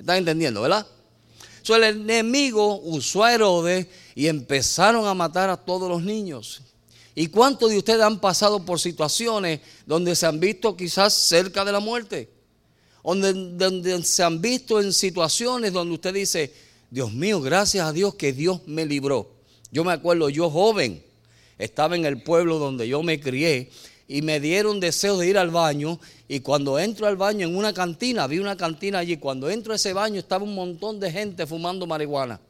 ¿Me están entendiendo, verdad? So, el enemigo usó a Herodes y empezaron a matar a todos los niños. ¿Y cuántos de ustedes han pasado por situaciones donde se han visto quizás cerca de la muerte? Donde, donde se han visto en situaciones donde usted dice, Dios mío, gracias a Dios que Dios me libró. Yo me acuerdo, yo joven, estaba en el pueblo donde yo me crié y me dieron deseo de ir al baño y cuando entro al baño en una cantina, vi una cantina allí, cuando entro a ese baño estaba un montón de gente fumando marihuana.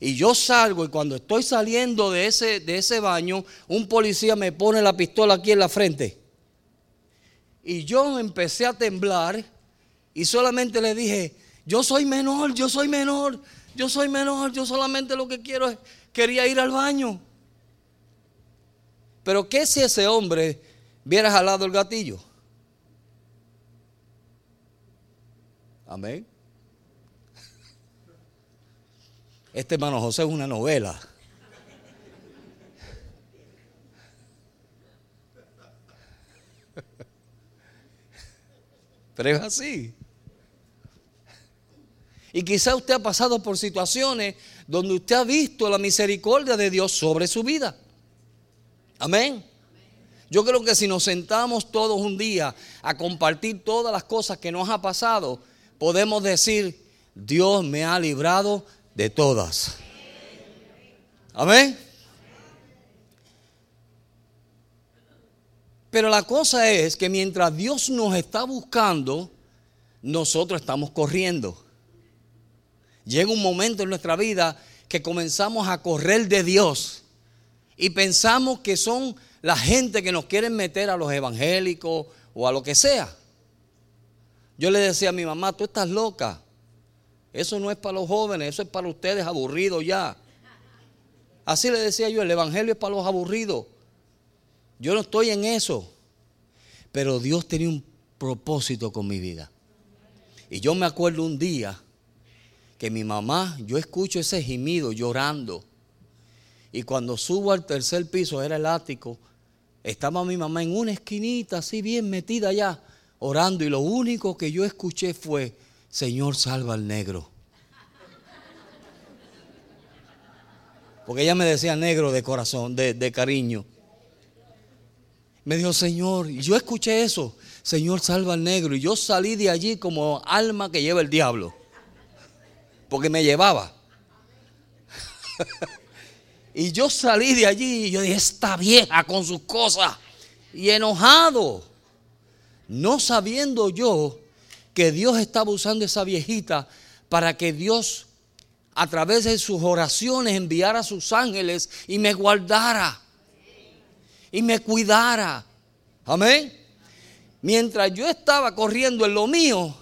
Y yo salgo y cuando estoy saliendo de ese, de ese baño, un policía me pone la pistola aquí en la frente. Y yo empecé a temblar y solamente le dije, yo soy menor, yo soy menor, yo soy menor, yo solamente lo que quiero es, quería ir al baño. Pero ¿qué si ese hombre viera jalado el gatillo? Amén. Este hermano José es una novela. Pero es así. Y quizá usted ha pasado por situaciones donde usted ha visto la misericordia de Dios sobre su vida. Amén. Yo creo que si nos sentamos todos un día a compartir todas las cosas que nos ha pasado, podemos decir, Dios me ha librado de todas. Amén. Pero la cosa es que mientras Dios nos está buscando, nosotros estamos corriendo. Llega un momento en nuestra vida que comenzamos a correr de Dios y pensamos que son la gente que nos quieren meter a los evangélicos o a lo que sea. Yo le decía a mi mamá, tú estás loca. Eso no es para los jóvenes, eso es para ustedes aburridos ya. Así le decía yo, el evangelio es para los aburridos. Yo no estoy en eso. Pero Dios tenía un propósito con mi vida. Y yo me acuerdo un día que mi mamá, yo escucho ese gemido llorando. Y cuando subo al tercer piso, era el ático, estaba mi mamá en una esquinita, así bien metida allá, orando. Y lo único que yo escuché fue, Señor, salva al negro. Porque ella me decía negro de corazón, de, de cariño. Me dijo, Señor, y yo escuché eso, Señor, salva al negro. Y yo salí de allí como alma que lleva el diablo porque me llevaba. y yo salí de allí y yo dije, esta vieja con sus cosas. Y enojado, no sabiendo yo que Dios estaba usando esa viejita para que Dios a través de sus oraciones enviara a sus ángeles y me guardara y me cuidara. Amén. Mientras yo estaba corriendo en lo mío,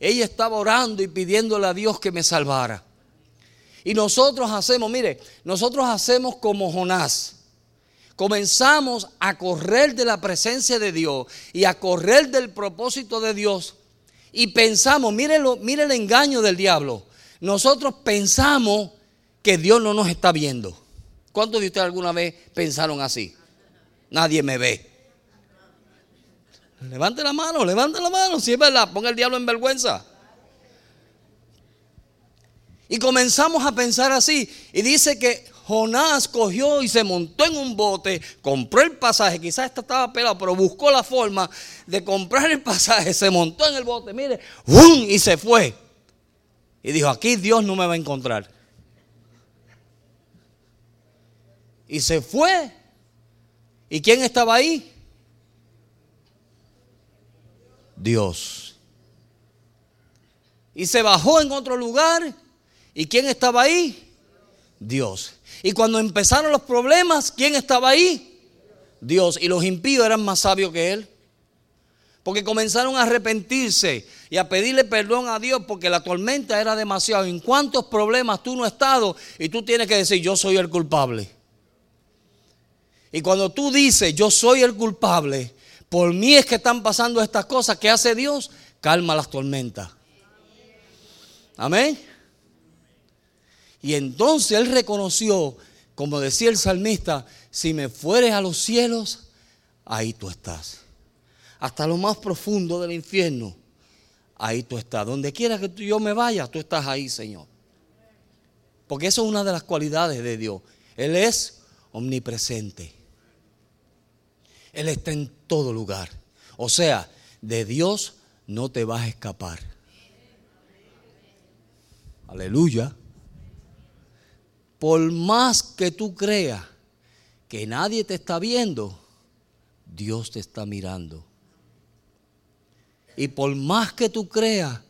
ella estaba orando y pidiéndole a Dios que me salvara. Y nosotros hacemos, mire, nosotros hacemos como Jonás. Comenzamos a correr de la presencia de Dios y a correr del propósito de Dios. Y pensamos, mire, mire el engaño del diablo. Nosotros pensamos que Dios no nos está viendo. ¿Cuántos de ustedes alguna vez pensaron así? Nadie me ve. Levante la mano, levante la mano, si es verdad, ponga el diablo en vergüenza. Y comenzamos a pensar así. Y dice que Jonás cogió y se montó en un bote, compró el pasaje, quizás esta estaba pelado, pero buscó la forma de comprar el pasaje, se montó en el bote, mire, y se fue. Y dijo, aquí Dios no me va a encontrar. Y se fue. ¿Y quién estaba ahí? Dios. Y se bajó en otro lugar. ¿Y quién estaba ahí? Dios. Y cuando empezaron los problemas, ¿quién estaba ahí? Dios. Y los impíos eran más sabios que él. Porque comenzaron a arrepentirse y a pedirle perdón a Dios porque la tormenta era demasiado. ¿En cuántos problemas tú no has estado y tú tienes que decir, yo soy el culpable? Y cuando tú dices, yo soy el culpable, por mí es que están pasando estas cosas. ¿Qué hace Dios? Calma las tormentas. Amén. Y entonces él reconoció, como decía el salmista, si me fueres a los cielos, ahí tú estás. Hasta lo más profundo del infierno, ahí tú estás. Donde quiera que yo me vaya, tú estás ahí, Señor. Porque eso es una de las cualidades de Dios. Él es omnipresente. Él está en todo lugar. O sea, de Dios no te vas a escapar. Aleluya. Por más que tú creas que nadie te está viendo, Dios te está mirando. Y por más que tú creas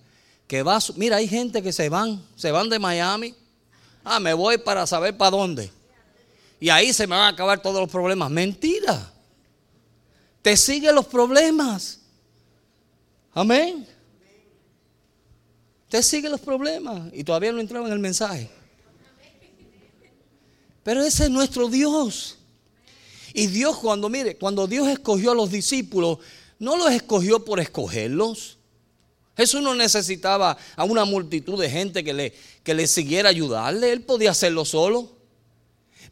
que vas, mira, hay gente que se van, se van de Miami. Ah, me voy para saber para dónde. Y ahí se me van a acabar todos los problemas. Mentira. Te siguen los problemas. Amén. Te siguen los problemas. Y todavía no entraba en el mensaje. Pero ese es nuestro Dios. Y Dios cuando, mire, cuando Dios escogió a los discípulos, no los escogió por escogerlos. Jesús no necesitaba a una multitud de gente que le, que le siguiera ayudarle. Él podía hacerlo solo.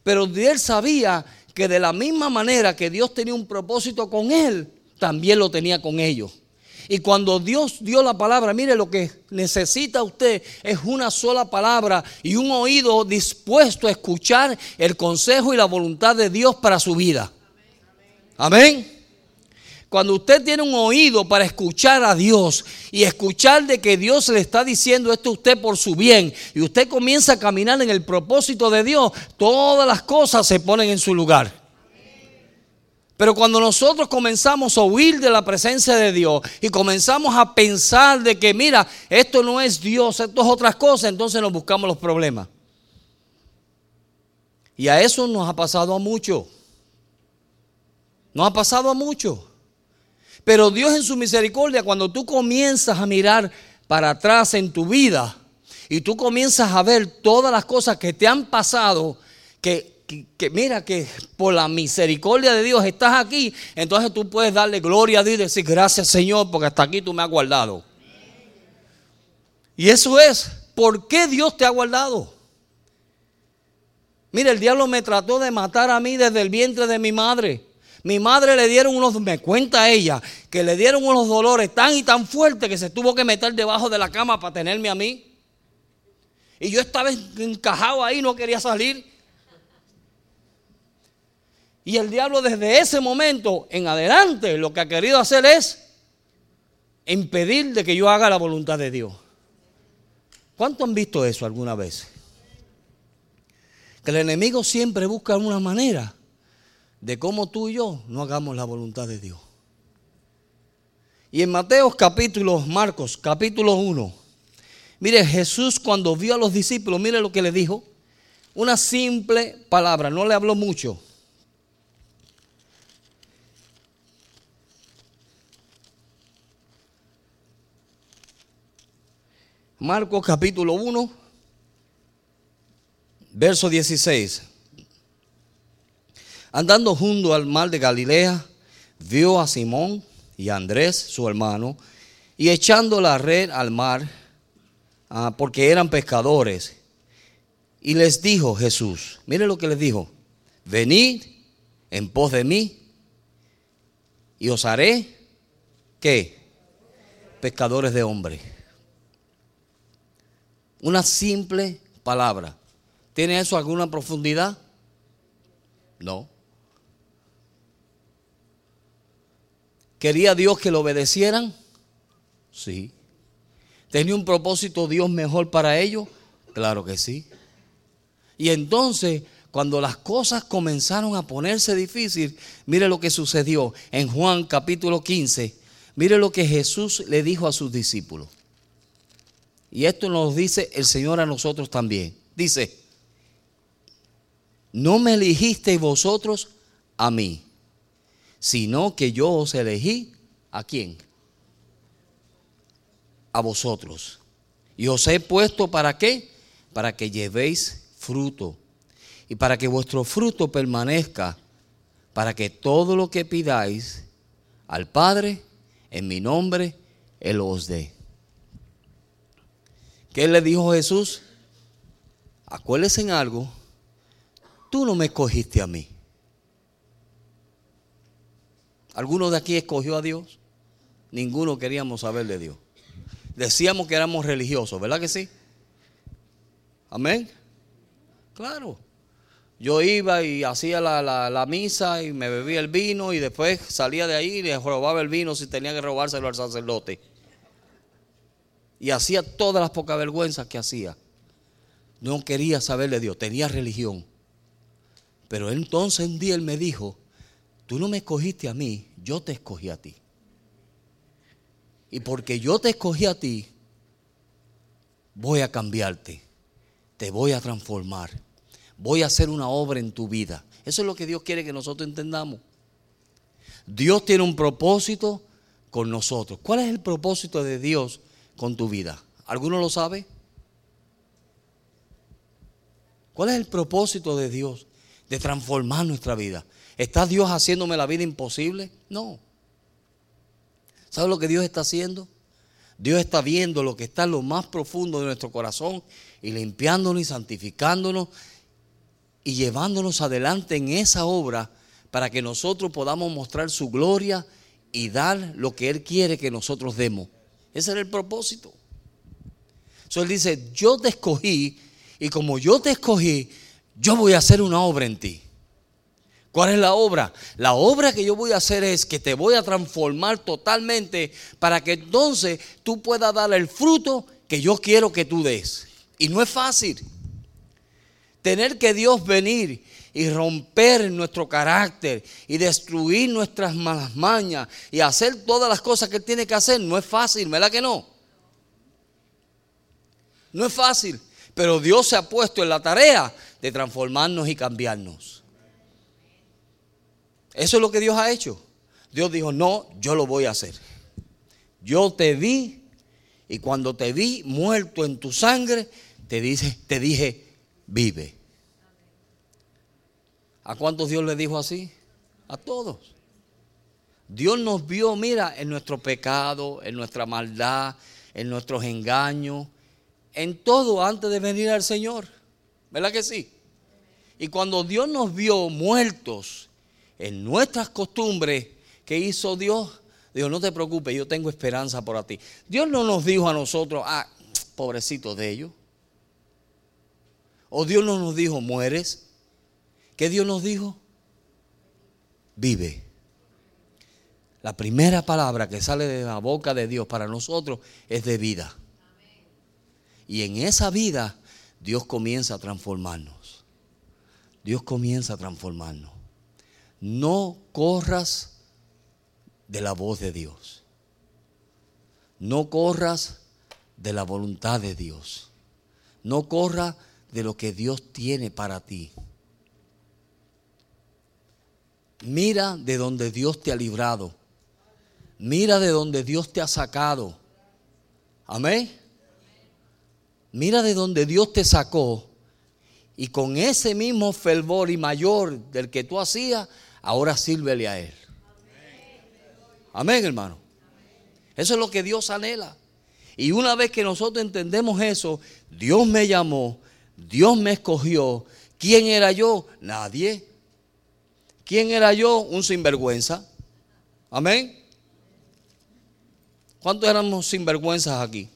Pero él sabía que de la misma manera que Dios tenía un propósito con él, también lo tenía con ellos. Y cuando Dios dio la palabra, mire lo que necesita usted es una sola palabra y un oído dispuesto a escuchar el consejo y la voluntad de Dios para su vida. Amén. Cuando usted tiene un oído para escuchar a Dios y escuchar de que Dios le está diciendo esto a usted por su bien y usted comienza a caminar en el propósito de Dios, todas las cosas se ponen en su lugar. Pero cuando nosotros comenzamos a huir de la presencia de Dios y comenzamos a pensar de que, mira, esto no es Dios, esto es otras cosas, entonces nos buscamos los problemas. Y a eso nos ha pasado a mucho. Nos ha pasado a mucho. Pero Dios en su misericordia, cuando tú comienzas a mirar para atrás en tu vida y tú comienzas a ver todas las cosas que te han pasado, que que, mira que por la misericordia de Dios estás aquí, entonces tú puedes darle gloria a Dios y decir gracias Señor porque hasta aquí tú me has guardado. Y eso es, ¿por qué Dios te ha guardado? Mira, el diablo me trató de matar a mí desde el vientre de mi madre. Mi madre le dieron unos, me cuenta ella, que le dieron unos dolores tan y tan fuertes que se tuvo que meter debajo de la cama para tenerme a mí. Y yo estaba encajado ahí, no quería salir. Y el diablo desde ese momento en adelante lo que ha querido hacer es impedir de que yo haga la voluntad de Dios. ¿Cuánto han visto eso alguna vez? Que el enemigo siempre busca una manera de cómo tú y yo no hagamos la voluntad de Dios. Y en Mateo capítulo, Marcos capítulo 1, mire Jesús cuando vio a los discípulos, mire lo que le dijo. Una simple palabra, no le habló mucho. Marcos capítulo 1, verso 16. Andando junto al mar de Galilea, vio a Simón y a Andrés, su hermano, y echando la red al mar, ah, porque eran pescadores. Y les dijo Jesús, mire lo que les dijo, venid en pos de mí y os haré, ¿qué? Pescadores de hombres. Una simple palabra. ¿Tiene eso alguna profundidad? No. ¿Quería Dios que lo obedecieran? Sí. ¿Tenía un propósito Dios mejor para ellos? Claro que sí. Y entonces, cuando las cosas comenzaron a ponerse difíciles, mire lo que sucedió en Juan capítulo 15. Mire lo que Jesús le dijo a sus discípulos. Y esto nos dice el Señor a nosotros también. Dice, no me elegisteis vosotros a mí, sino que yo os elegí a quién? A vosotros. Y os he puesto para qué? Para que llevéis fruto. Y para que vuestro fruto permanezca. Para que todo lo que pidáis al Padre en mi nombre, Él os dé. ¿Qué le dijo Jesús? Acuérdense en algo, tú no me escogiste a mí. ¿Alguno de aquí escogió a Dios? Ninguno queríamos saber de Dios. decíamos que éramos religiosos, ¿verdad que sí? Amén. Claro. Yo iba y hacía la, misa y me bebía el vino y después salía de ahí y le robaba el vino si tenía que robárselo al sacerdote. Y hacía todas las pocas vergüenzas que hacía. No quería saber de Dios, tenía religión. Pero entonces un día él me dijo, tú no me escogiste a mí, yo te escogí a ti. Y porque yo te escogí a ti, voy a cambiarte, te voy a transformar voy a hacer una obra en tu vida. Eso es lo que Dios quiere que nosotros entendamos. Dios tiene un propósito con nosotros. ¿Cuál es el propósito de Dios con tu vida? ¿Alguno lo sabe? ¿Cuál es el propósito de Dios de transformar nuestra vida? ¿Está Dios haciéndome la vida imposible? No. ¿Sabe lo que Dios está haciendo? Dios está viendo lo que está en lo más profundo de nuestro corazón y limpiándonos y santificándonos y llevándonos adelante en esa obra para que nosotros podamos mostrar su gloria y dar lo que Él quiere que nosotros demos. Ese era el propósito. Entonces Él dice, yo te escogí y como yo te escogí, yo voy a hacer una obra en ti. ¿Cuál es la obra? La obra que yo voy a hacer es que te voy a transformar totalmente para que entonces tú puedas dar el fruto que yo quiero que tú des. Y no es fácil. Tener que Dios venir y romper nuestro carácter y destruir nuestras malas mañas y hacer todas las cosas que Él tiene que hacer no es fácil, ¿verdad que no? No es fácil, pero Dios se ha puesto en la tarea de transformarnos y cambiarnos. Eso es lo que Dios ha hecho. Dios dijo, no, yo lo voy a hacer. Yo te vi y cuando te vi muerto en tu sangre, te, dice, te dije, vive. ¿A cuántos Dios le dijo así? A todos. Dios nos vio, mira, en nuestro pecado, en nuestra maldad, en nuestros engaños, en todo antes de venir al Señor. ¿Verdad que sí? Y cuando Dios nos vio muertos en nuestras costumbres, ¿qué hizo Dios? Dios, no te preocupes, yo tengo esperanza por ti. Dios no nos dijo a nosotros, ah, pobrecito de ellos. O Dios no nos dijo, mueres. ¿Qué Dios nos dijo? Vive. La primera palabra que sale de la boca de Dios para nosotros es de vida. Y en esa vida Dios comienza a transformarnos. Dios comienza a transformarnos. No corras de la voz de Dios. No corras de la voluntad de Dios. No corras de lo que Dios tiene para ti. Mira de donde Dios te ha librado. Mira de donde Dios te ha sacado. Amén. Mira de donde Dios te sacó. Y con ese mismo fervor y mayor del que tú hacías, ahora sírvele a Él. Amén, hermano. Eso es lo que Dios anhela. Y una vez que nosotros entendemos eso, Dios me llamó, Dios me escogió. ¿Quién era yo? Nadie. ¿Quién era yo? Un sinvergüenza. Amén. ¿Cuántos éramos sinvergüenzas aquí?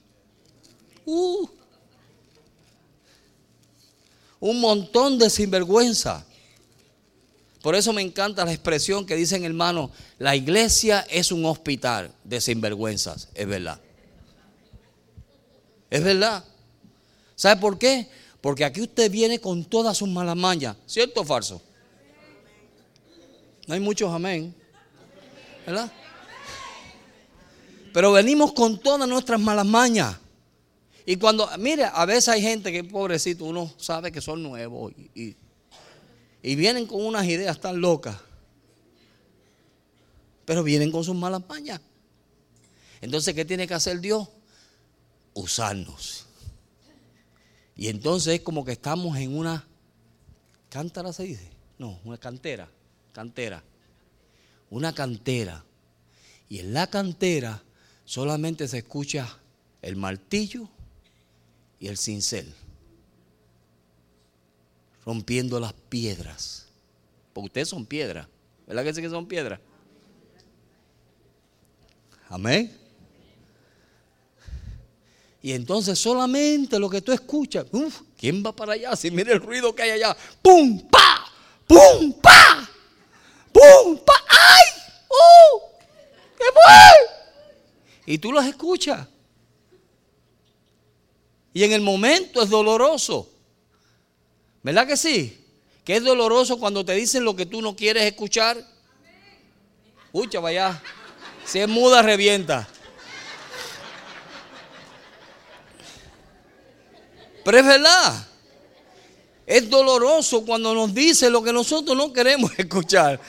Uh. un montón de sinvergüenza. Por eso me encanta la expresión que dicen hermano, la iglesia es un hospital de sinvergüenzas. Es verdad. Es verdad. ¿Sabe por qué? Porque aquí usted viene con todas sus malas mañas. ¿Cierto o falso? No hay muchos amén. ¿Verdad? Pero venimos con todas nuestras malas mañas. Y cuando, mire, a veces hay gente que pobrecito, uno sabe que son nuevos y, y vienen con unas ideas tan locas. Pero vienen con sus malas mañas. Entonces, ¿qué tiene que hacer Dios? Usarnos. Y entonces es como que estamos en una cántara, se dice. No, una cantera cantera. Una cantera. Y en la cantera solamente se escucha el martillo y el cincel. Rompiendo las piedras. Porque ustedes son piedras. ¿Verdad que sí que son piedras? Amén. Y entonces solamente lo que tú escuchas, ¿quién va para allá? Si mira el ruido que hay allá, ¡pum, pa! ¡pum, pa! ¡Pum, pa! ¡ay! ¡uh! ¿Qué fue? Y tú los escuchas. Y en el momento es doloroso. ¿Verdad que sí? Que es doloroso cuando te dicen lo que tú no quieres escuchar. Uy, vaya. Si es muda, revienta. Pero es verdad. Es doloroso cuando nos dice lo que nosotros no queremos escuchar.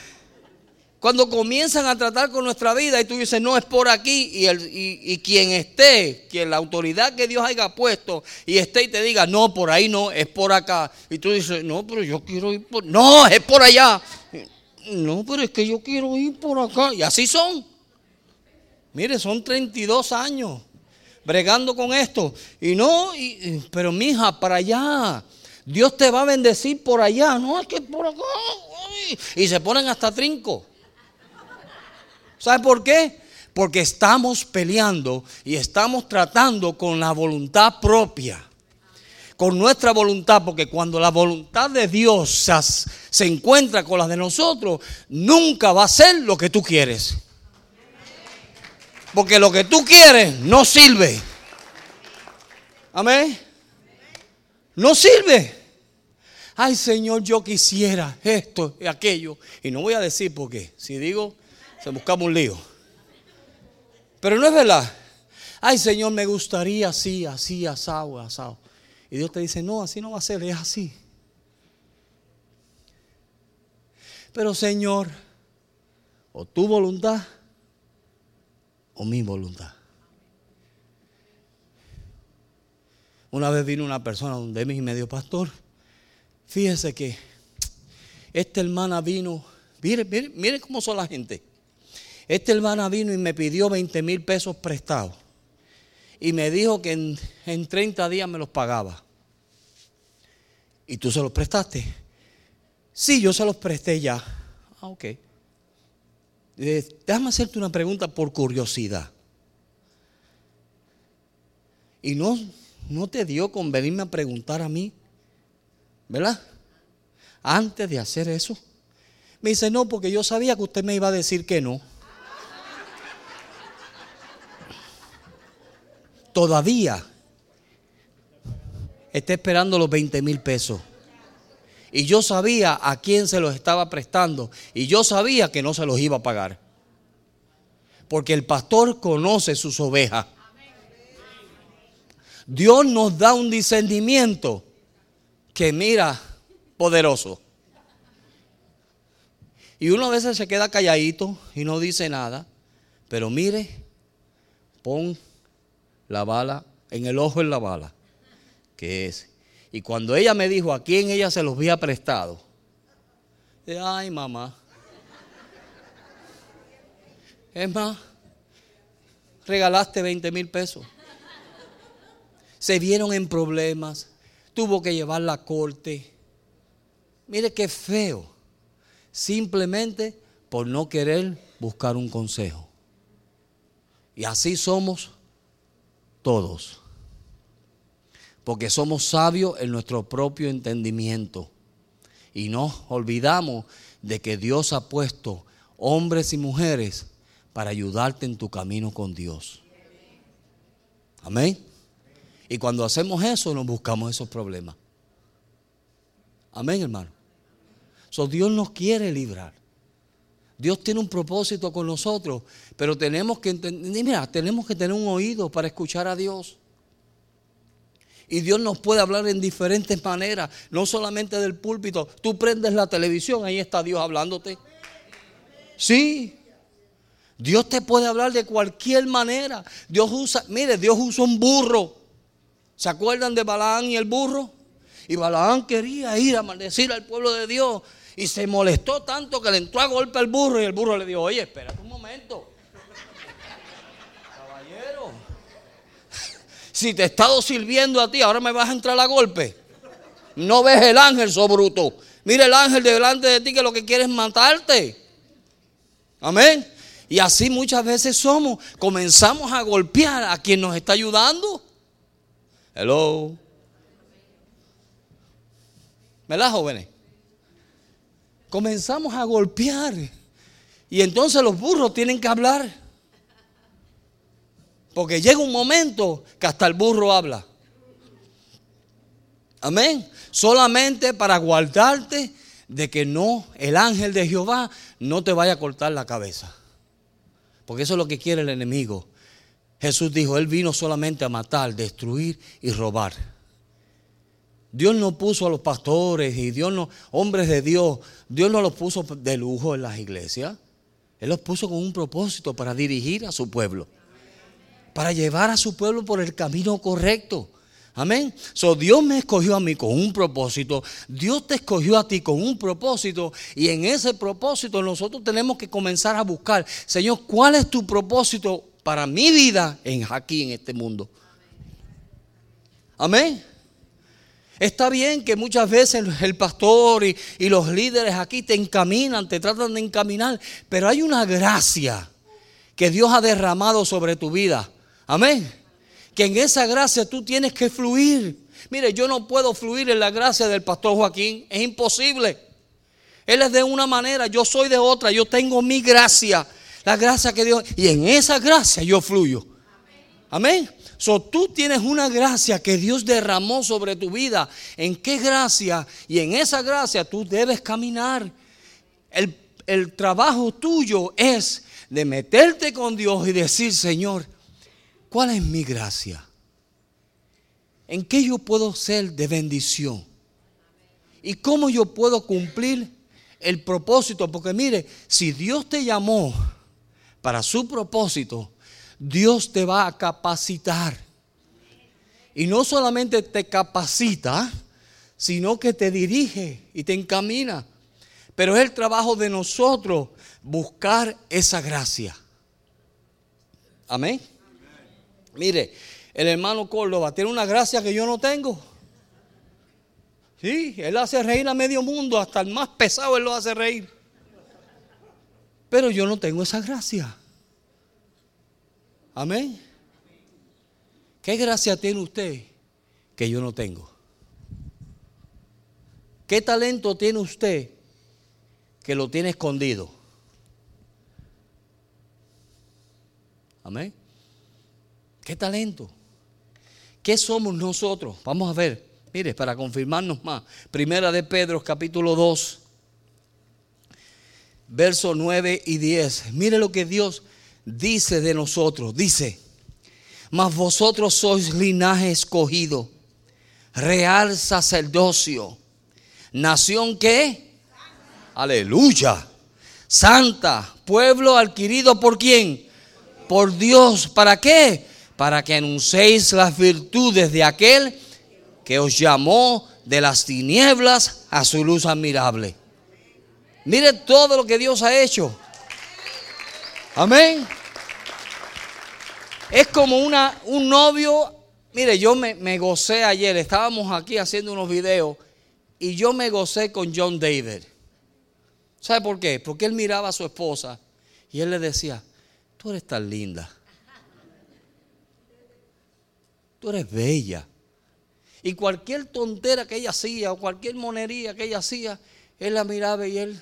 Cuando comienzan a tratar con nuestra vida y tú dices, no, es por aquí, y, el, y, quien esté, que la autoridad que Dios haya puesto y esté y te diga, no, por ahí no, es por acá. Y tú dices, no, pero yo quiero ir por... No, es por allá. No, pero es que yo quiero ir por acá. Y así son. Mire, son 32 años bregando con esto. Y no, y, pero mija, para allá. Dios te va a bendecir por allá. No, es que por acá. Y se ponen hasta trinco. ¿Sabe por qué? Porque estamos peleando y estamos tratando con la voluntad propia. Con nuestra voluntad, porque cuando la voluntad de Dios se, encuentra con la de nosotros, nunca va a ser lo que tú quieres. Porque lo que tú quieres no sirve. Amén. No sirve. Ay Señor, yo quisiera esto y aquello. Y no voy a decir por qué. Si digo, se buscamos un lío. Pero no es verdad. Ay, Señor, me gustaría así, así, asado, asado. Y Dios te dice, no, así no va a ser, es así. Pero Señor, o tu voluntad o mi voluntad. Una vez vino una persona donde mi medio pastor. Fíjese que esta hermana vino. Mire, mire, mire cómo son la gente. Este hermana vino y me pidió 20 mil pesos prestados. Y me dijo que en, 30 días me los pagaba. ¿Y tú se los prestaste? Sí, yo se los presté ya. Ah, ok. Eh, déjame hacerte una pregunta por curiosidad. ¿Y no, no te dio con venirme a preguntar a mí? ¿Verdad? Antes de hacer eso. Me dice, no, porque yo sabía que usted me iba a decir que no. Todavía está esperando los 20 mil pesos. Y yo sabía a quién se los estaba prestando. Y yo sabía que no se los iba a pagar. Porque el pastor conoce sus ovejas. Dios nos da un discernimiento que mira poderoso. Y uno a veces se queda calladito y no dice nada. Pero mire, pon la bala, en el ojo en la bala, que es. Y cuando ella me dijo a quién ella se los había prestado, de, ay mamá. Es más, regalaste 20 mil pesos. Se vieron en problemas, tuvo que llevar la corte. Mire qué feo, simplemente por no querer buscar un consejo. Y así somos todos. Porque somos sabios en nuestro propio entendimiento. Y no olvidamos de que Dios ha puesto hombres y mujeres para ayudarte en tu camino con Dios. Amén. Y cuando hacemos eso, nos buscamos esos problemas. Amén, hermano. So, Dios nos quiere librar. Dios tiene un propósito con nosotros, pero tenemos que mira, tenemos que tener un oído para escuchar a Dios. Y Dios nos puede hablar en diferentes maneras, no solamente del púlpito. Tú prendes la televisión, ahí está Dios hablándote. Sí. Dios te puede hablar de cualquier manera. Dios usa, mire, Dios usa un burro. ¿Se acuerdan de Balaán y el burro? Y Balaán quería ir a maldecir al pueblo de Dios. Y se molestó tanto que le entró a golpe al burro y el burro le dijo, oye, espérate un momento. Caballero, si te he estado sirviendo a ti, ahora me vas a entrar a golpe. No ves el ángel, so bruto. Mira el ángel delante de ti que lo que quiere es matarte. Amén. Y así muchas veces somos. Comenzamos a golpear a quien nos está ayudando. Hello. ¿Verdad, jóvenes? Comenzamos a golpear. Y entonces los burros tienen que hablar. Porque llega un momento que hasta el burro habla. Amén. Solamente para guardarte de que no, el ángel de Jehová no te vaya a cortar la cabeza. Porque eso es lo que quiere el enemigo. Jesús dijo, Él vino solamente a matar, destruir y robar. Dios no puso a los pastores y Dios no, hombres de Dios, Dios no los puso de lujo en las iglesias. Él los puso con un propósito para dirigir a su pueblo, para llevar a su pueblo por el camino correcto. Amén. So, Dios me escogió a mí con un propósito. Dios te escogió a ti con un propósito. Y en ese propósito nosotros tenemos que comenzar a buscar, Señor, ¿cuál es tu propósito para mi vida en aquí en este mundo? Amén. Está bien que muchas veces el pastor y, los líderes aquí te encaminan, te tratan de encaminar, pero hay una gracia que Dios ha derramado sobre tu vida. Amén que en esa gracia tú tienes que fluir. Mire, yo no puedo fluir en la gracia del pastor Joaquín, es imposible. Él es de una manera, yo soy de otra, yo tengo mi gracia, la gracia que Dios, y en esa gracia yo fluyo. Amén. So, tú tienes una gracia que Dios derramó sobre tu vida. ¿En qué gracia? Y en esa gracia tú debes caminar. El, el trabajo tuyo es de meterte con Dios y decir, Señor, ¿Cuál es mi gracia? ¿En qué yo puedo ser de bendición? ¿Y cómo yo puedo cumplir el propósito? Porque mire, si Dios te llamó para su propósito, Dios te va a capacitar. Y no solamente te capacita, sino que te dirige y te encamina. Pero es el trabajo de nosotros buscar esa gracia. Amén. Mire, el hermano Córdoba tiene una gracia que yo no tengo. Sí, él hace reír a medio mundo, hasta el más pesado él lo hace reír. Pero yo no tengo esa gracia. Amén. ¿Qué gracia tiene usted que yo no tengo? ¿Qué talento tiene usted que lo tiene escondido? Amén. ¿Qué talento? ¿Qué somos nosotros? Vamos a ver. Mire, para confirmarnos más. Primera de Pedro, capítulo 2, versos 9 y 10. Mire lo que Dios dice de nosotros. Dice, mas vosotros sois linaje escogido, real sacerdocio, nación que, aleluya, santa, pueblo adquirido por quién? Por Dios. ¿Para qué? para que anunciéis las virtudes de aquel que os llamó de las tinieblas a su luz admirable. Mire todo lo que Dios ha hecho. Amén. Es como una, un novio. Mire, yo me, me gocé ayer. Estábamos aquí haciendo unos videos y yo me gocé con John David. ¿Sabe por qué? Porque él miraba a su esposa y él le decía, tú eres tan linda. tú eres bella. Y cualquier tontera que ella hacía o cualquier monería que ella hacía, él la miraba y él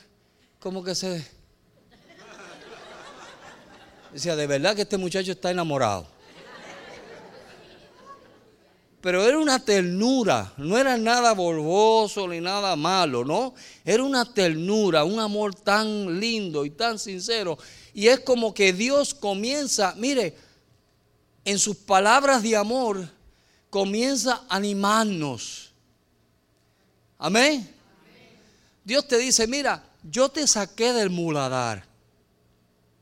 como que se... Decía, de verdad que este muchacho está enamorado. Pero era una ternura, no era nada borboso ni nada malo, ¿no? Era una ternura, un amor tan lindo y tan sincero. Y es como que Dios comienza, mire, en sus palabras de amor, comienza a animarnos. Amén. Dios te dice, mira, yo te saqué del muladar,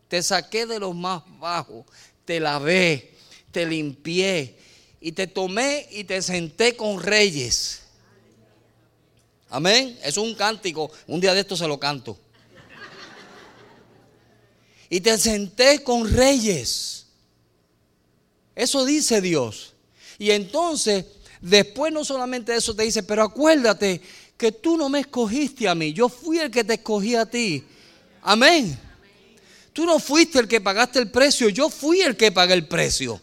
te saqué de los más bajos, te lavé, te limpié y te tomé y te senté con reyes. Amén. Es un cántico. Un día de esto se lo canto. Y te senté con reyes. Eso dice Dios. Y entonces, después no solamente eso te dice, pero acuérdate que tú no me escogiste a mí, yo fui el que te escogí a ti. Amén. Tú no fuiste el que pagaste el precio, yo fui el que pagué el precio.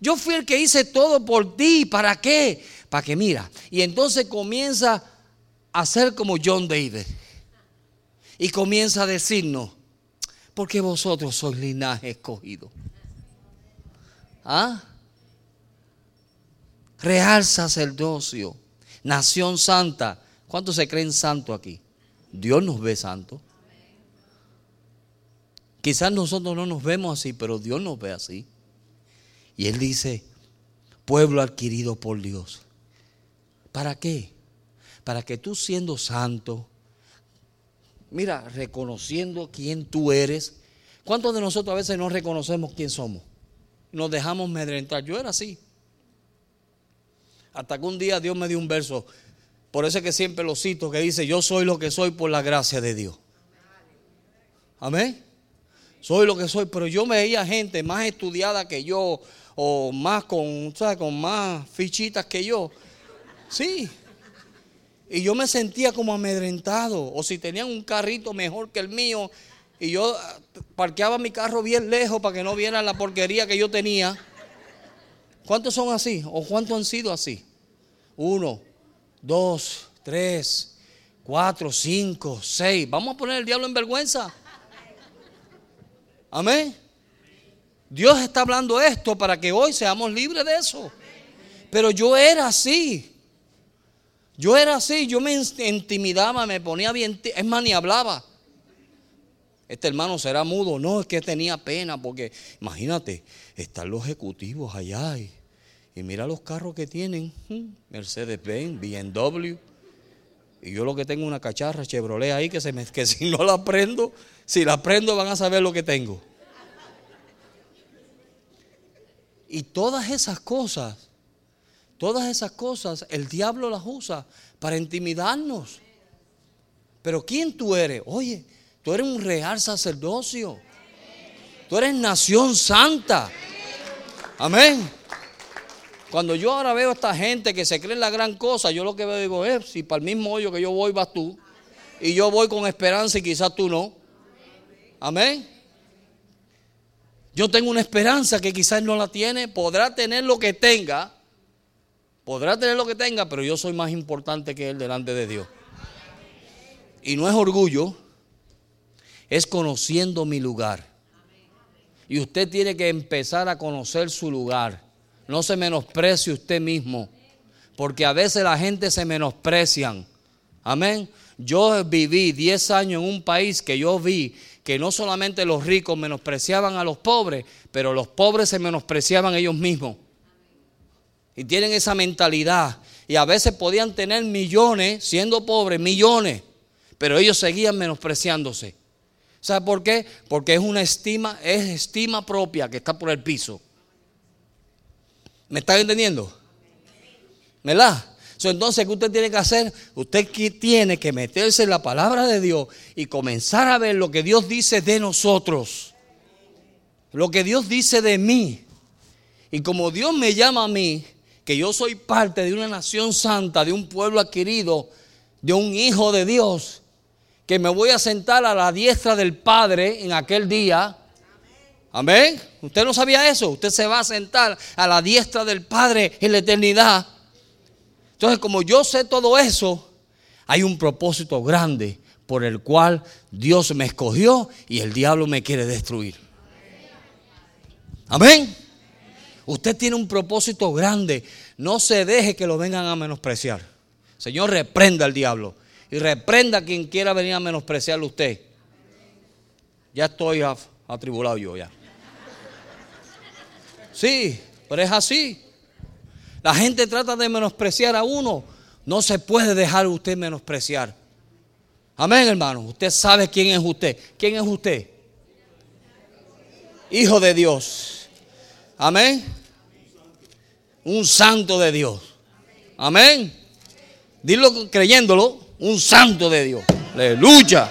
Yo fui el que hice todo por ti. ¿Para qué? Para que mira. Y entonces comienza a ser como John David. Y comienza a decirnos, porque vosotros sois linaje escogido. ¿Ah? Real sacerdocio, nación santa. ¿Cuántos se creen santo aquí? Dios nos ve santo. Quizás nosotros no nos vemos así, pero Dios nos ve así. Y Él dice, pueblo adquirido por Dios. ¿Para qué? Para que tú siendo santo, mira, reconociendo quién tú eres. ¿Cuántos de nosotros a veces no reconocemos quién somos? Nos dejamos medrentar. Yo era así. Hasta que un día Dios me dio un verso. Por eso es que siempre lo cito, que dice, yo soy lo que soy por la gracia de Dios. Amén. Soy lo que soy, pero yo veía gente más estudiada que yo, o más con, ¿sabes? con más fichitas que yo. Sí. Y yo me sentía como amedrentado. O si tenían un carrito mejor que el mío, y yo ah, parqueaba mi carro bien lejos para que no vieran la porquería que yo tenía. ¿Cuántos son así? ¿O cuántos han sido así? Uno, dos, tres, cuatro, cinco, seis. Vamos a poner el diablo en vergüenza. Amén. Dios está hablando esto para que hoy seamos libres de eso. Pero yo era así. Yo era así, yo me intimidaba, me ponía bien, es más, ni hablaba. Este hermano será mudo. No, es que tenía pena, porque imagínate, están los ejecutivos allá y, mira los carros que tienen: hmm, Mercedes-Benz, BMW. Y yo lo que tengo una cacharra Chevrolet ahí que, se me, que si no la prendo, si la prendo van a saber lo que tengo. Y todas esas cosas, todas esas cosas, el diablo las usa para intimidarnos. Pero ¿quién tú eres? Oye, tú eres un real sacerdocio. Tú eres nación santa. Amén. Cuando yo ahora veo a esta gente que se cree en la gran cosa, yo lo que veo digo es, si para el mismo hoyo que yo voy vas tú, y yo voy con esperanza y quizás tú no. Amén. Yo tengo una esperanza que quizás no la tiene. Podrá tener lo que tenga. Podrá tener lo que tenga, pero yo soy más importante que él delante de Dios. Y no es orgullo, es conociendo mi lugar. Y usted tiene que empezar a conocer su lugar. No se menosprecie usted mismo, porque a veces la gente se menosprecian. Amén. Yo viví 10 años en un país que yo vi que no solamente los ricos menospreciaban a los pobres, pero los pobres se menospreciaban ellos mismos. Y tienen esa mentalidad. Y a veces podían tener millones, siendo pobres, millones, pero ellos seguían menospreciándose. ¿Sabe por qué? Porque es una estima, es estima propia que está por el piso. ¿Me están entendiendo? ¿Verdad? entonces, ¿qué usted tiene que hacer? Usted tiene que meterse en la palabra de Dios y comenzar a ver lo que Dios dice de nosotros. Lo que Dios dice de mí. Y como Dios me llama a mí, que yo soy parte de una nación santa, de un pueblo adquirido, de un hijo de Dios, que me voy a sentar a la diestra del Padre en aquel día. Amén. Usted no sabía eso. Usted se va a sentar a la diestra del Padre en la eternidad. Entonces, como yo sé todo eso, hay un propósito grande por el cual Dios me escogió y el diablo me quiere destruir. Amén. Usted tiene un propósito grande. No se deje que lo vengan a menospreciar. Señor, reprenda al diablo. Y reprenda a quien quiera venir a menospreciarle a usted. Ya estoy atribulado yo ya. Sí, pero es así. La gente trata de menospreciar a uno. No se puede dejar usted menospreciar. Amén, hermano. Usted sabe quién es usted. ¿Quién es usted? Hijo de Dios. Amén. Un santo de Dios. Amén. Dilo creyéndolo. Un santo de Dios. Aleluya.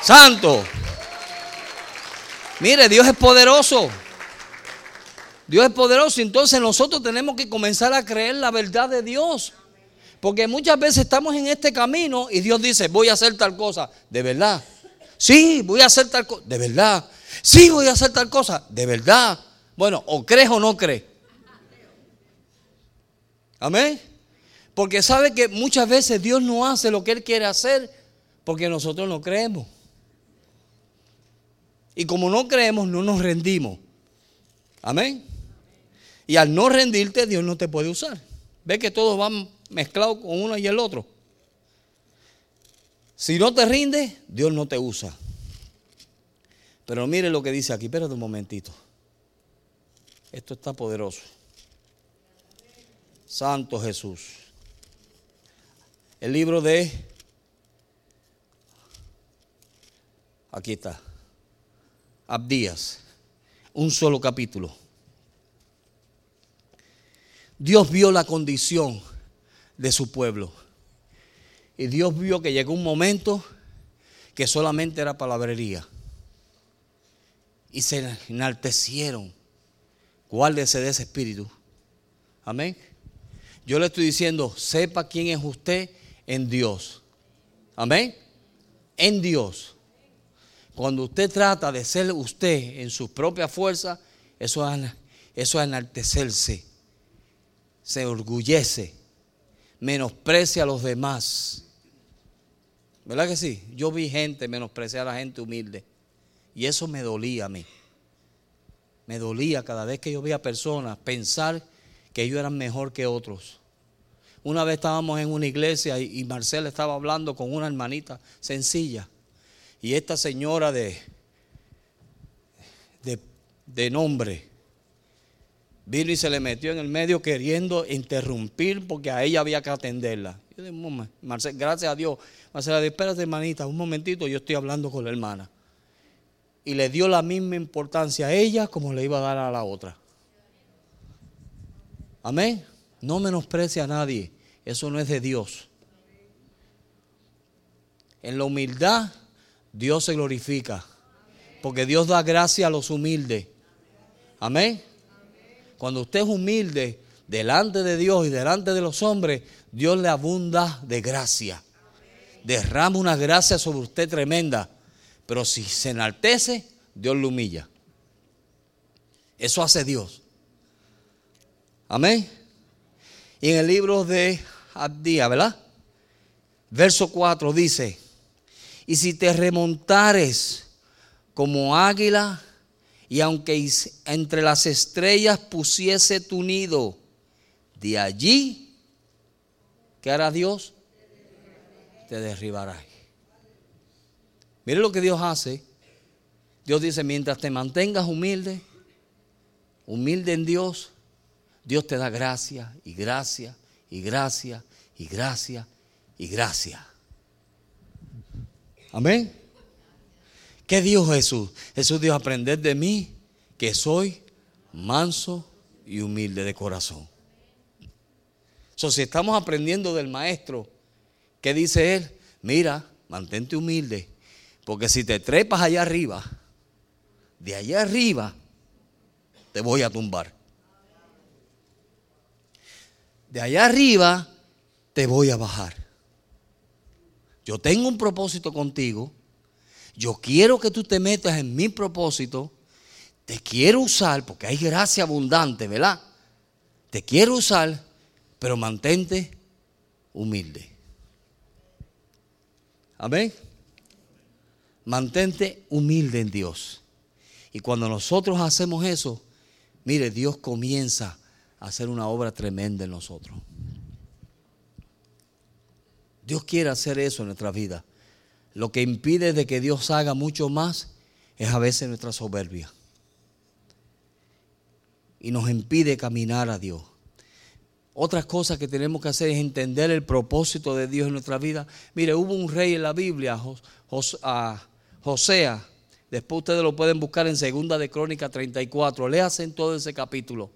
Santo. Mire, Dios es poderoso. Dios es poderoso, entonces nosotros tenemos que comenzar a creer la verdad de Dios. Porque muchas veces estamos en este camino y Dios dice, voy a hacer tal cosa, de verdad. Sí, voy a hacer tal cosa, de verdad. Sí, voy a hacer tal cosa, de verdad. Bueno, o crees o no crees. Amén. Porque sabe que muchas veces Dios no hace lo que Él quiere hacer porque nosotros no creemos. Y como no creemos, no nos rendimos. Amén. Y al no rendirte, Dios no te puede usar. Ve que todos van mezclados con uno y el otro. Si no te rindes, Dios no te usa. Pero mire lo que dice aquí. Espérate un momentito. Esto está poderoso. Santo Jesús. El libro de... Aquí está. Abdías. Un solo capítulo. Dios vio la condición de su pueblo. Y Dios vio que llegó un momento que solamente era palabrería. Y se enaltecieron. Guárdese de ese espíritu. Amén. Yo le estoy diciendo, sepa quién es usted en Dios. Amén. En Dios. Cuando usted trata de ser usted en su propia fuerza, eso es, eso es enaltecerse. Se orgullece. Menosprecia a los demás. ¿Verdad que sí? Yo vi gente menospreciar a la gente humilde. Y eso me dolía a mí. Me dolía cada vez que yo veía personas pensar que ellos eran mejor que otros. Una vez estábamos en una iglesia y, Marcela estaba hablando con una hermanita sencilla. Y esta señora de, de, nombre vino y se le metió en el medio queriendo interrumpir porque a ella había que atenderla. Yo dije, Marcela, gracias a Dios. Marcela, espérate hermanita, un momentito, yo estoy hablando con la hermana y le dio la misma importancia a ella como le iba a dar a la otra. Amén. No menosprecia a nadie. Eso no es de Dios. En la humildad Dios se glorifica. Porque Dios da gracia a los humildes. Amén. Cuando usted es humilde delante de Dios y delante de los hombres, Dios le abunda de gracia. Derrama una gracia sobre usted tremenda. Pero si se enaltece, Dios lo humilla. Eso hace Dios. Amén. Y en el libro de Abdía, ¿verdad? Verso 4 dice, y si te remontares como águila, y aunque entre las estrellas pusiese tu nido, de allí, ¿qué hará Dios? Te derribará. Mire lo que Dios hace. Dios dice, mientras te mantengas humilde, humilde en Dios, Dios te da gracia y gracia y gracia y gracia y gracia. Amén. ¿Qué dijo Jesús? Jesús dijo, aprended de mí que soy manso y humilde de corazón. So, si estamos aprendiendo del maestro, ¿qué dice él? Mira, mantente humilde porque si te trepas allá arriba, de allá arriba, te voy a tumbar. De allá arriba, te voy a bajar. Yo tengo un propósito contigo. Yo quiero que tú te metas en mi propósito. Te quiero usar porque hay gracia abundante, ¿verdad? Te quiero usar, pero mantente humilde. Amén. Mantente humilde en Dios. Y cuando nosotros hacemos eso, mire, Dios comienza a hacer una obra tremenda en nosotros. Dios quiere hacer eso en nuestra vida. Lo que impide de que Dios haga mucho más es a veces nuestra soberbia. Y nos impide caminar a Dios. Otras cosas que tenemos que hacer es entender el propósito de Dios en nuestra vida. Mire, hubo un rey en la Biblia, Jos, Josea. Después ustedes lo pueden buscar en Segunda de Crónica 34. Léase en todo ese capítulo.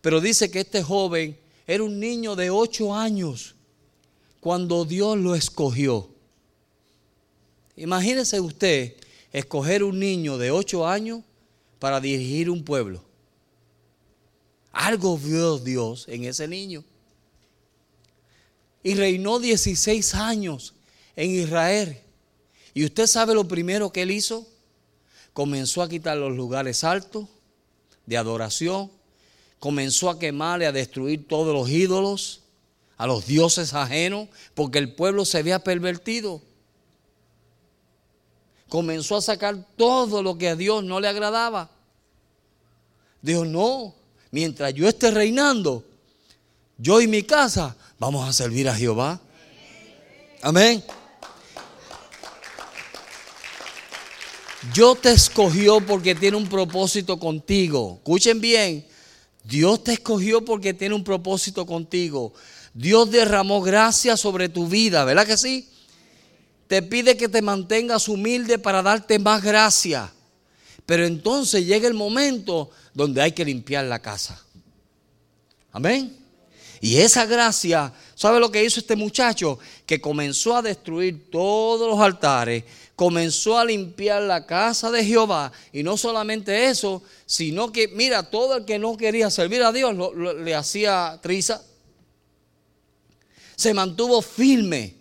Pero dice que este joven era un niño de ocho años cuando Dios lo escogió. Imagínese usted escoger un niño de ocho años para dirigir un pueblo. Algo vio Dios en ese niño. Y reinó 16 años en Israel. Y usted sabe lo primero que él hizo. Comenzó a quitar los lugares altos de adoración, comenzó a quemar y a destruir todos los ídolos, a los dioses ajenos, porque el pueblo se había pervertido. Comenzó a sacar todo lo que a Dios no le agradaba. Dijo, no, mientras yo esté reinando, yo y mi casa vamos a servir a Jehová. Amén. Yo te escogió porque tiene un propósito contigo. Escuchen bien. Dios te escogió porque tiene un propósito contigo. Dios derramó gracia sobre tu vida, ¿verdad que sí? Te pide que te mantengas humilde para darte más gracia. Pero entonces llega el momento donde hay que limpiar la casa. Amén. Y esa gracia, ¿sabe lo que hizo este muchacho? Que comenzó a destruir todos los altares, comenzó a limpiar la casa de Jehová. Y no solamente eso, sino que, mira, todo el que no quería servir a Dios le hacía triza. Se mantuvo firme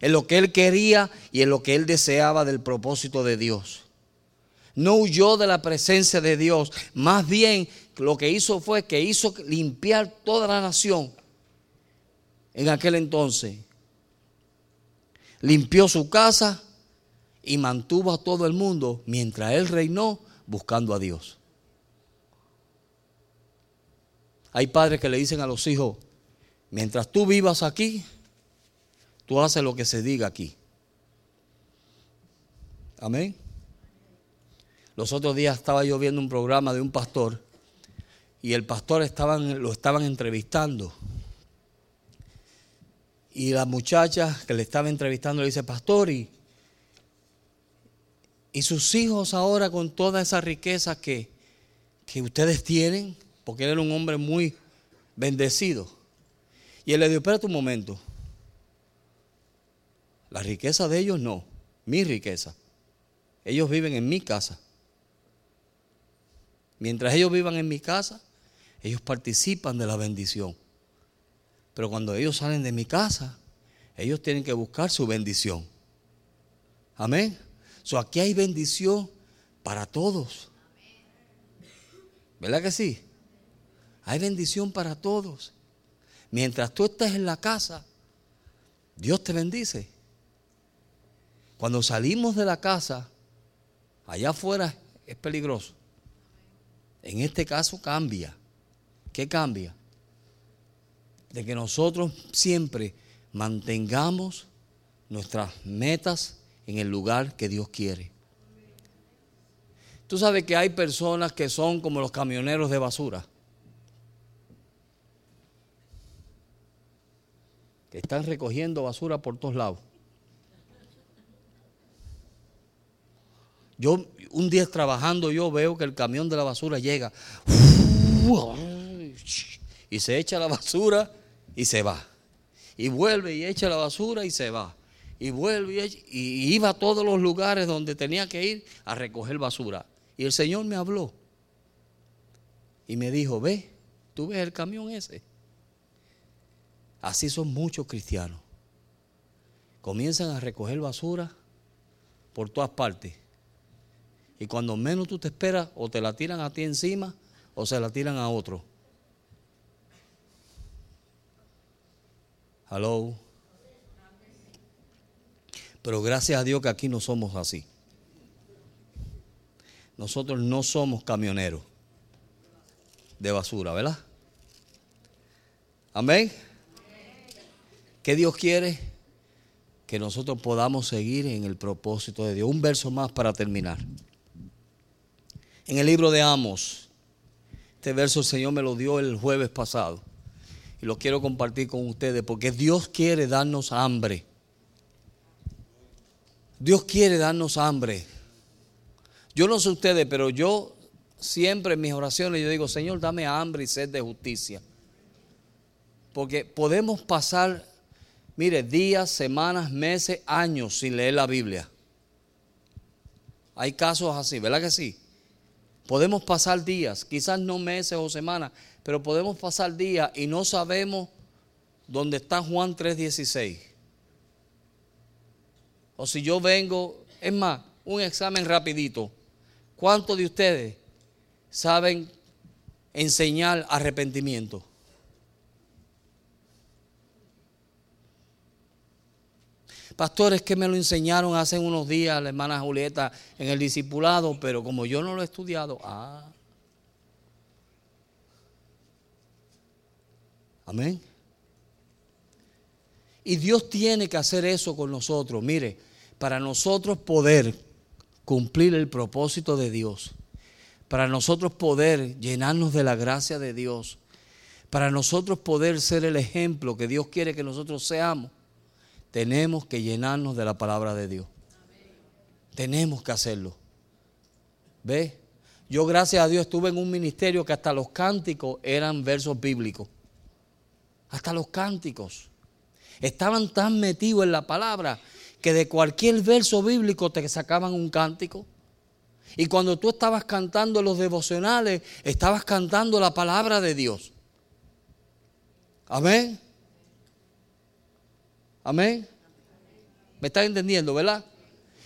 en lo que él quería y en lo que él deseaba del propósito de Dios. No huyó de la presencia de Dios, más bien lo que hizo fue que hizo limpiar toda la nación en aquel entonces. Limpió su casa y mantuvo a todo el mundo mientras él reinó buscando a Dios. Hay padres que le dicen a los hijos, mientras tú vivas aquí, tú haces lo que se diga aquí. Amén. Los otros días estaba yo viendo un programa de un pastor y el pastor lo estaban entrevistando. Y la muchacha que le estaba entrevistando le dice, pastor, y, y sus hijos ahora con toda esa riqueza que, que ustedes tienen, porque él era un hombre muy bendecido. Y él le dijo, espérate un momento, la riqueza de ellos no, mi riqueza. Ellos viven en mi casa. Mientras ellos vivan en mi casa, ellos participan de la bendición. Pero cuando ellos salen de mi casa, ellos tienen que buscar su bendición. Amén. So, aquí hay bendición para todos. ¿Verdad que sí? Hay bendición para todos. Mientras tú estés en la casa, Dios te bendice. Cuando salimos de la casa, allá afuera es peligroso. En este caso cambia. ¿Qué cambia? De que nosotros siempre mantengamos nuestras metas en el lugar que Dios quiere. Tú sabes que hay personas que son como los camioneros de basura. Que están recogiendo basura por todos lados. Yo un día trabajando yo veo que el camión de la basura llega y se echa la basura y se va. Y vuelve y echa la basura y se va. Y vuelve y, iba a todos los lugares donde tenía que ir a recoger basura. Y el Señor me habló y me dijo, ve, tú ves el camión ese. Así son muchos cristianos. Comienzan a recoger basura por todas partes. Y cuando menos tú te esperas, o te la tiran a ti encima, o se la tiran a otro. Hello. Pero gracias a Dios que aquí no somos así. Nosotros no somos camioneros de basura, ¿verdad? Amén. ¿Qué Dios quiere? Que nosotros podamos seguir en el propósito de Dios. Un verso más para terminar. En el libro de Amos, este verso el Señor me lo dio el jueves pasado y lo quiero compartir con ustedes porque Dios quiere darnos hambre. Dios quiere darnos hambre. Yo no sé ustedes, pero yo siempre en mis oraciones yo digo, Señor, dame hambre y sed de justicia. Porque podemos pasar, mire, días, semanas, meses, años sin leer la Biblia. Hay casos así, ¿verdad que sí? Podemos pasar días, quizás no meses o semanas, pero podemos pasar días y no sabemos dónde está Juan 3:16. O si yo vengo, es más, un examen rapidito. ¿Cuántos de ustedes saben enseñar arrepentimiento. Pastores que me lo enseñaron hace unos días la hermana Julieta en el discipulado, pero como yo no lo he estudiado, ah. Amén. Y Dios tiene que hacer eso con nosotros. Mire, para nosotros poder cumplir el propósito de Dios, para nosotros poder llenarnos de la gracia de Dios, para nosotros poder ser el ejemplo que Dios quiere que nosotros seamos, tenemos que llenarnos de la palabra de Dios. Tenemos que hacerlo. ¿Ve? Yo gracias a Dios estuve en un ministerio que hasta los cánticos eran versos bíblicos. Hasta los cánticos. Estaban tan metidos en la palabra que de cualquier verso bíblico te sacaban un cántico. Y cuando tú estabas cantando los devocionales, estabas cantando la palabra de Dios. Amén. Amén. ¿Me estás entendiendo, verdad?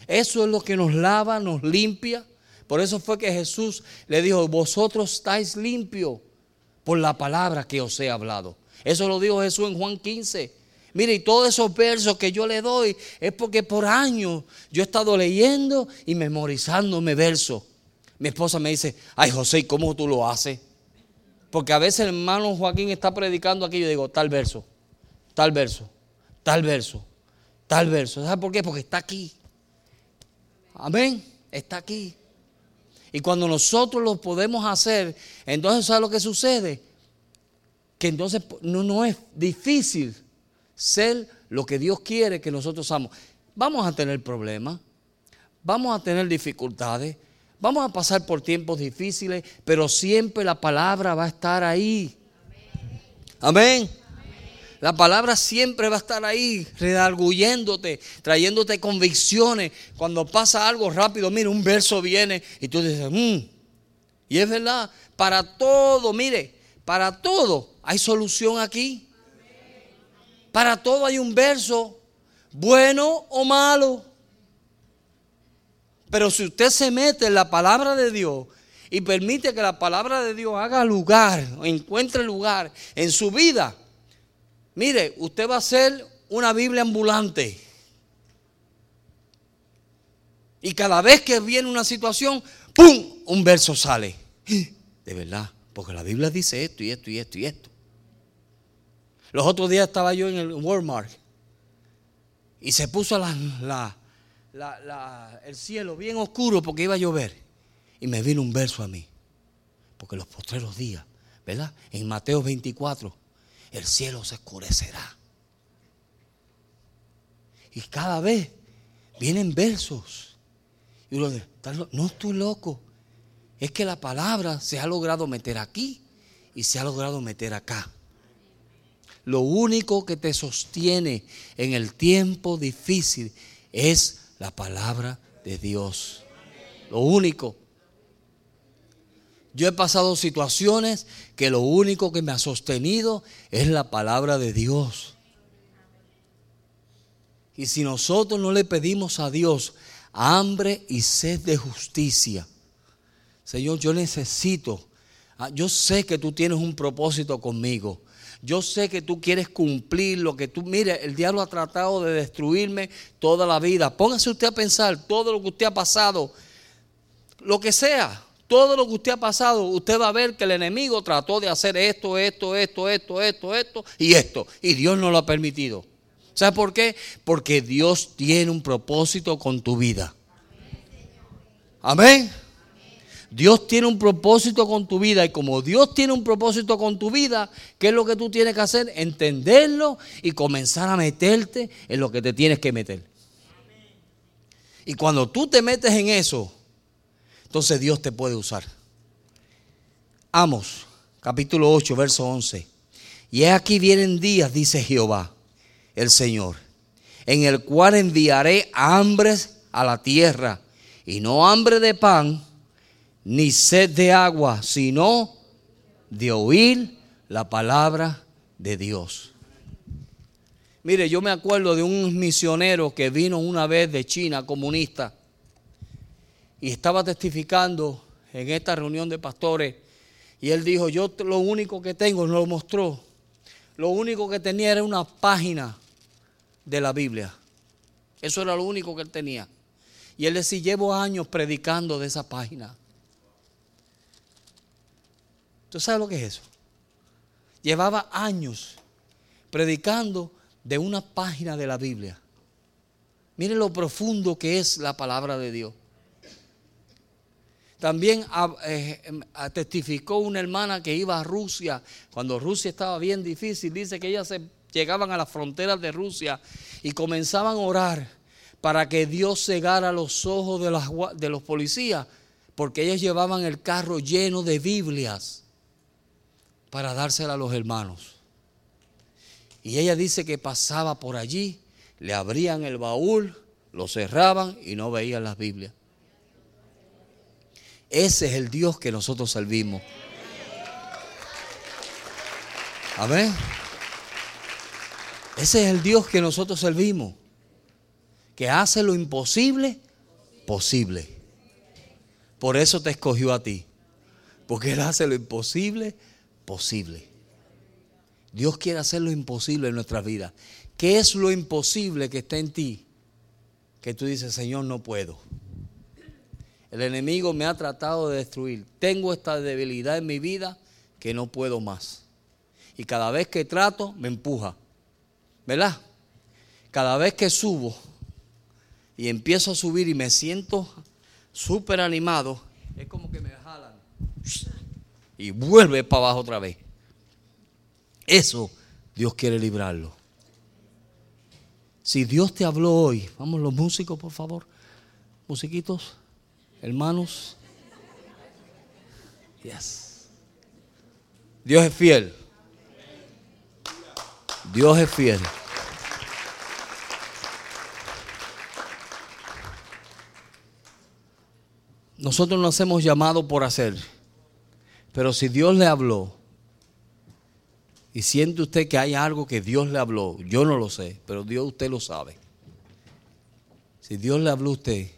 Eso es lo que nos lava, nos limpia. Por eso fue que Jesús le dijo, vosotros estáis limpios por la palabra que os he hablado. Eso lo dijo Jesús en Juan 15. Mire, y todos esos versos que yo le doy es porque por años yo he estado leyendo y memorizándome versos. Mi esposa me dice, ay José, ¿cómo tú lo haces? Porque a veces el hermano Joaquín está predicando aquí y yo digo, tal verso, tal verso tal verso, tal verso. ¿Sabe por qué? Porque está aquí. Amén, está aquí. Y cuando nosotros lo podemos hacer, entonces ¿sabe lo que sucede? Que entonces no, no es difícil ser lo que Dios quiere que nosotros seamos. Vamos a tener problemas, vamos a tener dificultades, vamos a pasar por tiempos difíciles, pero siempre la palabra va a estar ahí. Amén. La palabra siempre va a estar ahí, redarguyéndote, trayéndote convicciones. Cuando pasa algo rápido, mira, un verso viene y tú dices, mmm. Y es verdad, para todo, mire, para todo hay solución aquí. Para todo hay un verso, bueno o malo. Pero si usted se mete en la palabra de Dios y permite que la palabra de Dios haga lugar, encuentre lugar en su vida, Mire, usted va a ser una Biblia ambulante. Y cada vez que viene una situación, ¡pum! Un verso sale. De verdad, porque la Biblia dice esto y esto y esto y esto. Los otros días estaba yo en el Walmart y se puso el cielo bien oscuro porque iba a llover. Y me vino un verso a mí. Porque los postreros días, ¿verdad? En Mateo 24 el cielo se oscurecerá. Y cada vez vienen versos. Y uno dice, no estoy loco. Es que la palabra se ha logrado meter aquí y se ha logrado meter acá. Lo único que te sostiene en el tiempo difícil es la palabra de Dios. Lo único. Yo he pasado situaciones que lo único que me ha sostenido es la palabra de Dios. Y si nosotros no le pedimos a Dios hambre y sed de justicia, Señor, yo necesito, ah, yo sé que tú tienes un propósito conmigo. Yo sé que tú quieres cumplir lo que tú, mire, el diablo ha tratado de destruirme toda la vida. Póngase usted a pensar todo lo que usted ha pasado, lo que sea, todo lo que usted ha pasado, usted va a ver que el enemigo trató de hacer esto, esto, esto, esto, esto, esto y esto. Y Dios no lo ha permitido. ¿Sabe por qué? Porque Dios tiene un propósito con tu vida. Amén. Dios tiene un propósito con tu vida y como Dios tiene un propósito con tu vida, ¿qué es lo que tú tienes que hacer? Entenderlo y comenzar a meterte en lo que te tienes que meter. Y cuando tú te metes en eso, entonces Dios te puede usar. Amos, capítulo 8, verso 11. Y aquí vienen días, dice Jehová, el Señor, en el cual enviaré hambres a la tierra, y no hambre de pan, ni sed de agua, sino de oír la palabra de Dios. Mire, yo me acuerdo de un misionero que vino una vez de China comunista y estaba testificando en esta reunión de pastores Y él dijo, yo lo único que tengo, nos lo mostró, lo único que tenía era una página de la Biblia. Eso era lo único que él tenía. Y él decía, llevo años predicando de esa página. ¿Tú sabes lo que es eso? Llevaba años predicando de una página de la Biblia. Miren lo profundo que es la palabra de Dios. También ah, eh, em, ah, testificó una hermana que iba a Rusia, cuando Rusia estaba bien difícil, dice que ellas se llegaban a las fronteras de Rusia y comenzaban a orar para que Dios cegara los ojos de, de los policías, porque ellos llevaban el carro lleno de Biblias para dársela a los hermanos. Y ella dice que pasaba por allí, le abrían el baúl, lo cerraban y no veían las Biblias. Ese es el Dios que nosotros servimos. Amén. Ese es el Dios que nosotros servimos. Que hace lo imposible posible. Por eso te escogió a ti. Porque Él hace lo imposible posible. Dios quiere hacer lo imposible en nuestra vida. ¿Qué es lo imposible que está en ti? Que tú dices, Señor, no puedo. El enemigo me ha tratado de destruir. Tengo esta debilidad en mi vida que no puedo más. Y cada vez que trato, me empuja. ¿Verdad? Cada vez que subo y empiezo a subir y me siento súper animado, es como que me jalan y vuelve para abajo otra vez. Eso Dios quiere librarlo. Si Dios te habló hoy, vamos los músicos, por favor, musiquitos, hermanos. Yes. Dios es fiel. Dios es fiel. Nosotros nos hemos llamado por hacer. Pero si Dios le habló y siente usted que hay algo que Dios le habló, yo no lo sé, pero Dios usted lo sabe. Si Dios le habló a usted,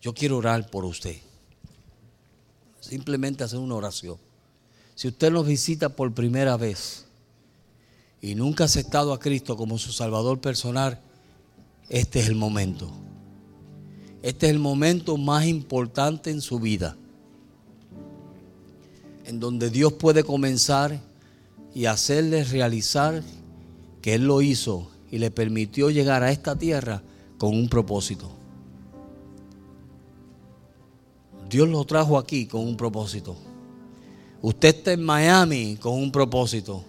yo quiero orar por usted. Simplemente hacer una oración. Si usted nos visita por primera vez y nunca ha aceptado a Cristo como su Salvador personal, este es el momento. Este es el momento más importante en su vida en donde Dios puede comenzar y hacerle realizar que Él lo hizo y le permitió llegar a esta tierra con un propósito. Dios lo trajo aquí con un propósito. Usted está en Miami con un propósito.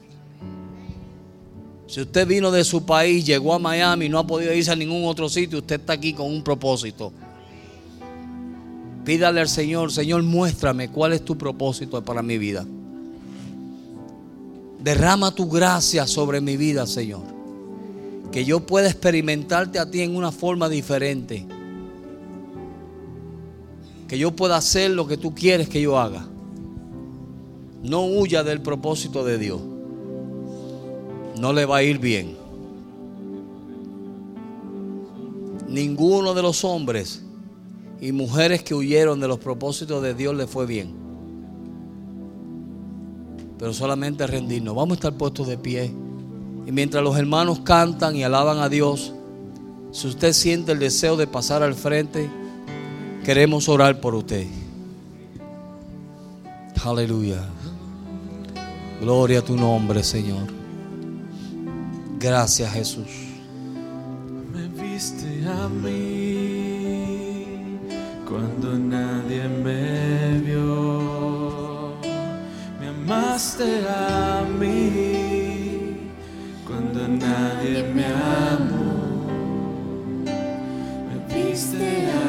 Si usted vino de su país, llegó a Miami y no ha podido irse a ningún otro sitio, usted está aquí con un propósito. Pídale al Señor, Señor, muéstrame cuál es tu propósito para mi vida. Derrama tu gracia sobre mi vida, Señor. Que yo pueda experimentarte a ti en una forma diferente. Que yo pueda hacer lo que tú quieres que yo haga. No huya del propósito de Dios. No le va a ir bien. Ninguno de los hombres y mujeres que huyeron de los propósitos de Dios le fue bien. Pero solamente rendirnos. Vamos a estar puestos de pie. Y mientras los hermanos cantan y alaban a Dios, si usted siente el deseo de pasar al frente, queremos orar por usted. Aleluya. Gloria a tu nombre, Señor. Gracias, Jesús. Me viste a mí cuando nadie me vio. Me amaste a mí cuando nadie me amó. Me viste a mí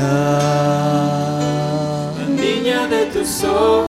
niña. la niña de tus ojos.